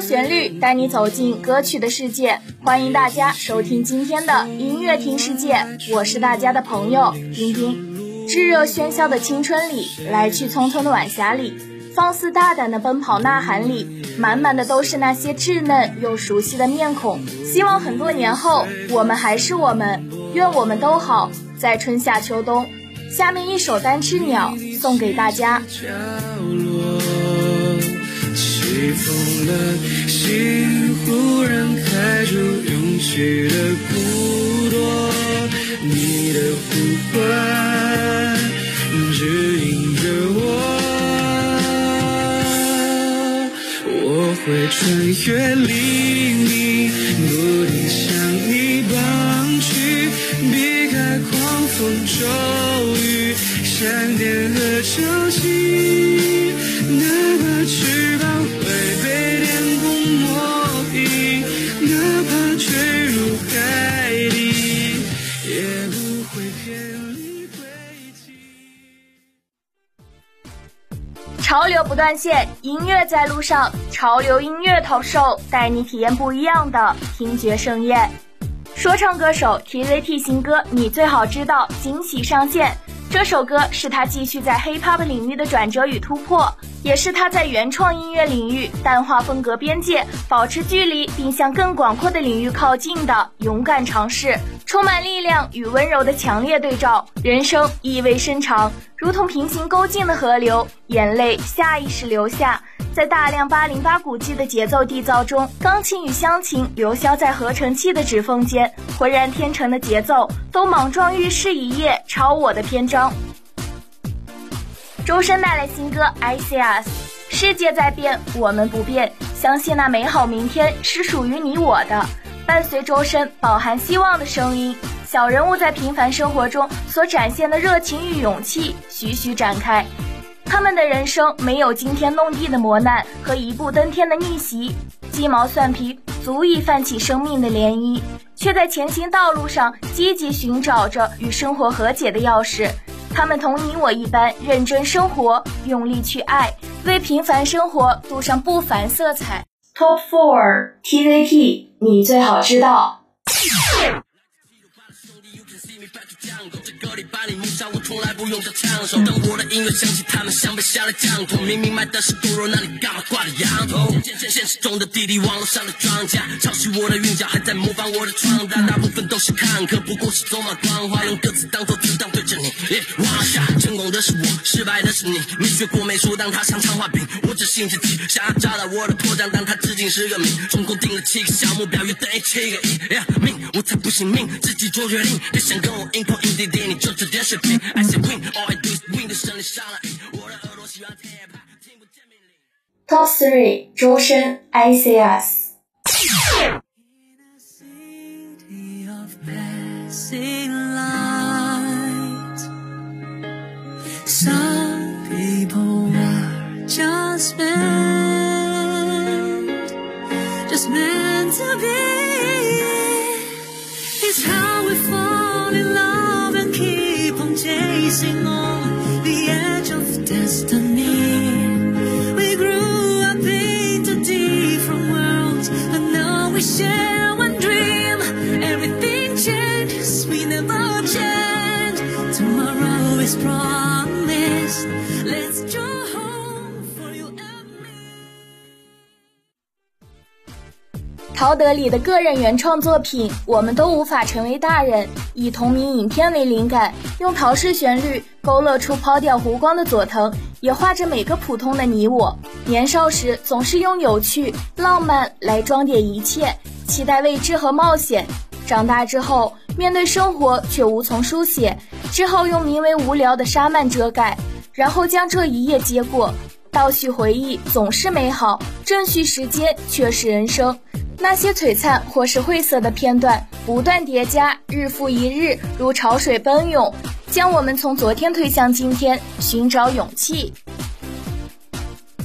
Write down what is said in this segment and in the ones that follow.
旋律带你走进歌曲的世界，欢迎大家收听今天的音乐听世界，我是大家的朋友丁丁。炙热喧嚣的青春里，来去匆匆的晚霞里，放肆大胆的奔跑呐喊里，满满的都是那些稚嫩又熟悉的面孔。希望很多年后，我们还是我们，愿我们都好，在春夏秋冬。下面一首《单翅鸟》送给大家。被风了，心忽然开出勇气的骨朵，你的呼唤指引着我，我会穿越黎明，不断线，音乐在路上。潮流音乐 talk show 带你体验不一样的听觉盛宴。说唱歌手 TZT 新歌《你最好知道》惊喜上线。这首歌是他继续在 hip hop 领域的转折与突破，也是他在原创音乐领域淡化风格边界、保持距离，并向更广阔的领域靠近的勇敢尝试。充满力量与温柔的强烈对照，人生意味深长，如同平行勾进的河流，眼泪下意识流下。在大量八零八古迹的节奏缔造中，钢琴与乡琴流消在合成器的指缝间，浑然天成的节奏都莽撞预示一页超我的篇章。周深带来新歌《I See Us》，世界在变，我们不变，相信那美好明天是属于你我的。伴随周深饱含希望的声音，小人物在平凡生活中所展现的热情与勇气徐徐展开。他们的人生没有惊天动地的磨难和一步登天的逆袭，鸡毛蒜皮足以泛起生命的涟漪，却在前行道路上积极寻找着与生活和解的钥匙。他们同你我一般认真生活，用力去爱，为平凡生活镀上不凡色彩。Top Four T V P，你最好知道。从来不用找枪手，当我的音乐响起，他们像被下了降头。明明卖的是猪肉，那你干嘛挂着羊头？现实中的弟弟，网络上的庄家，抄袭我的韵脚，还在模仿我的穿搭，大部分都是看客，不过是走马观花，用歌词当做子弹对着你挖下。成功的是我，失败的是你。没学过美术，当他像长画饼，我只信自己，想要找到我的破绽，但他至今是个谜。总共定了七个小目标，约等于七个亿。命，我才不信命，自己做决定。别想跟我硬碰硬弟弟，你就这点水平。Top three，周深，I See Us。Some people are just meant, just meant to be. It's how 是我里的个人原创作品《我们都无法成为大人》，以同名影片为灵感，用陶式旋律勾勒出抛掉湖光的佐藤，也画着每个普通的你我。年少时总是用有趣、浪漫来装点一切，期待未知和冒险。长大之后，面对生活却无从书写，只好用名为无聊的沙曼遮盖，然后将这一页接过。倒叙回忆总是美好，正叙时间却是人生。那些璀璨或是晦涩的片段不断叠加，日复一日，如潮水奔涌，将我们从昨天推向今天，寻找勇气。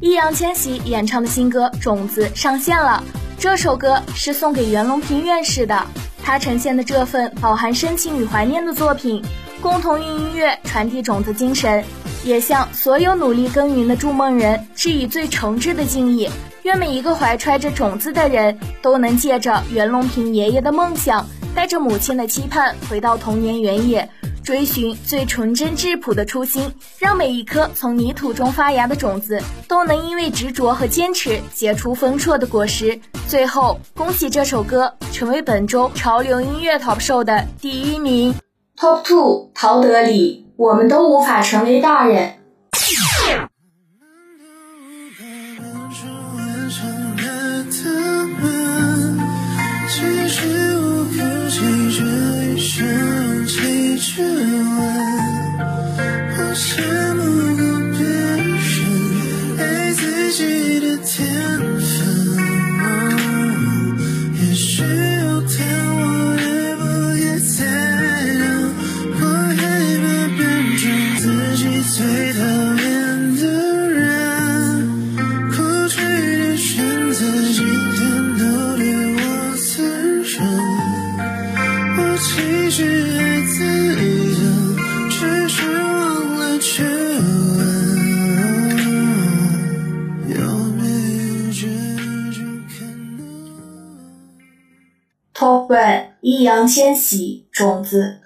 易烊千玺演唱的新歌《种子》上线了，这首歌是送给袁隆平院士的。他呈现的这份饱含深情与怀念的作品，共同用音乐传递种子精神，也向所有努力耕耘的筑梦人致以最诚挚的敬意。愿每一个怀揣着种子的人都能借着袁隆平爷爷的梦想，带着母亲的期盼，回到童年原野，追寻最纯真质朴的初心，让每一颗从泥土中发芽的种子都能因为执着和坚持结出丰硕的果实。最后，恭喜这首歌成为本周潮流音乐 Top Show 的第一名。Top Two，陶德里，我们都无法成为大人。身。易烊千玺，种子。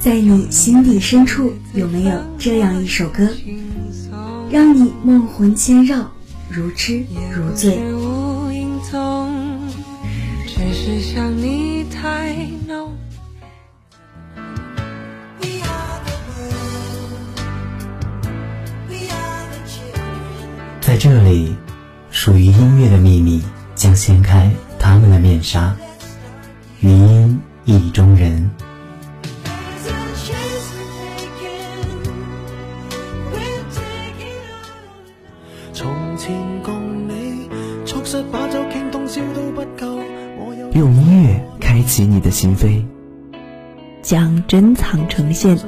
在你心底深处，有没有这样一首歌，让你梦魂牵绕，如痴如醉？只是想你太浓。在这里，属于音乐的秘密。将掀开他们的面纱，余音一中心扉，将珍藏呈现。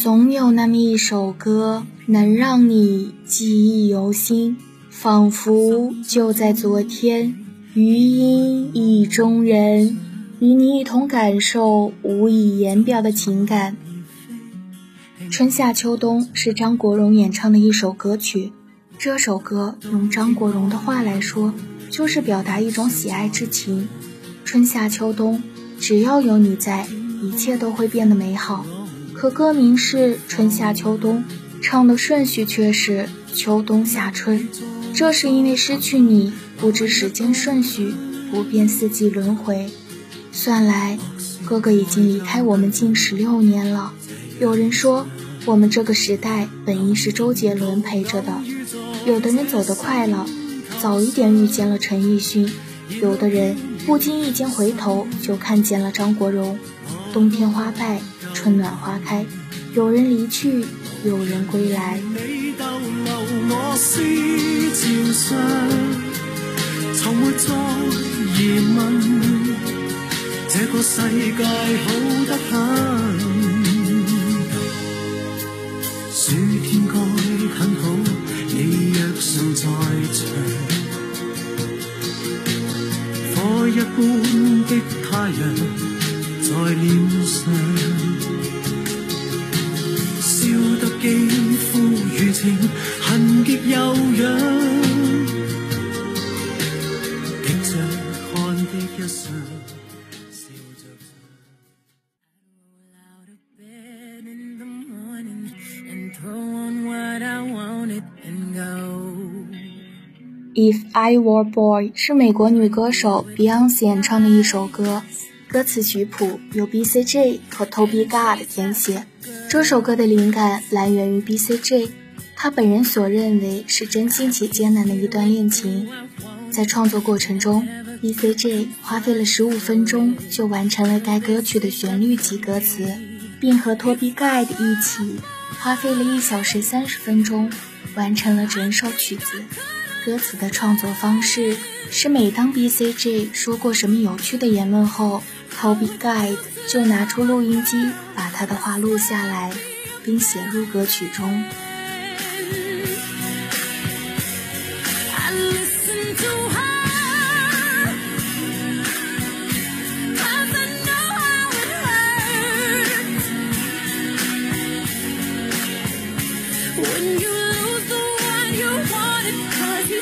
总有那么一首歌，能让你记忆犹新，仿佛就在昨天。余音意中人，与你一同感受无以言表的情感。春夏秋冬是张国荣演唱的一首歌曲，这首歌用张国荣的话来说，就是表达一种喜爱之情。春夏秋冬，只要有你在，一切都会变得美好。可歌名是春夏秋冬，唱的顺序却是秋冬夏春。这是因为失去你，不知时间顺序，不辨四季轮回。算来，哥哥已经离开我们近十六年了。有人说，我们这个时代本应是周杰伦陪着的。有的人走得快了，早一点遇见了陈奕迅；有的人不经意间回头就看见了张国荣。冬天花败，春暖花开。有人离去，有人归来。这个世界好得很，暑天该很好，你若尚在场，火一般的太阳在脸上，If I Were Boy 是美国女歌手 Beyonce 演唱的一首歌，歌词曲谱由 B.C.J 和 Toby God 填写。这首歌的灵感来源于 B.C.J，他本人所认为是真心且艰难的一段恋情。在创作过程中，B.C.J 花费了十五分钟就完成了该歌曲的旋律及歌词，并和 Toby God 一起花费了一小时三十分钟完成了整首曲子。歌词的创作方式是，每当 B.C.J 说过什么有趣的言论后，Toby Guide 就拿出录音机，把他的话录下来，并写入歌曲中。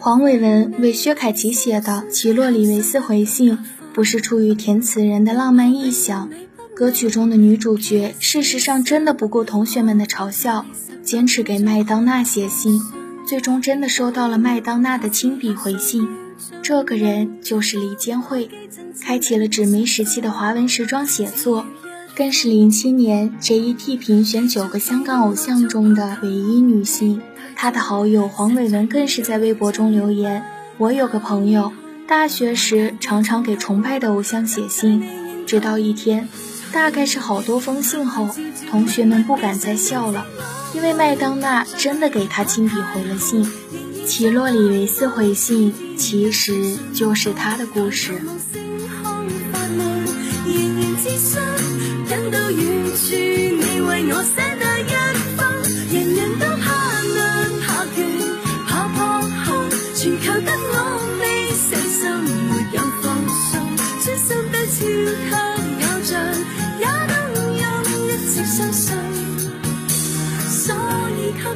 黄伟文为薛凯琪写的《奇洛里维斯回信》，不是出于填词人的浪漫臆想。歌曲中的女主角，事实上真的不顾同学们的嘲笑，坚持给麦当娜写信，最终真的收到了麦当娜的亲笔回信。这个人就是李坚慧，开启了纸媒时期的华文时装写作，更是零七年 JET 评选九个香港偶像中的唯一女性。他的好友黄伟文更是在微博中留言：“我有个朋友，大学时常常给崇拜的偶像写信，直到一天，大概是好多封信后，同学们不敢再笑了，因为麦当娜真的给他亲笔回了信。奇洛里维斯回信其实就是他的故事。”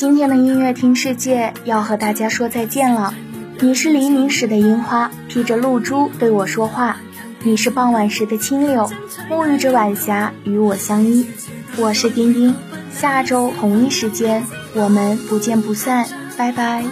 今天的音乐听世界要和大家说再见了。你是黎明时的樱花，披着露珠对我说话；你是傍晚时的清柳，沐浴着晚霞与我相依。我是丁丁，下周同一时间我们不见不散，拜拜。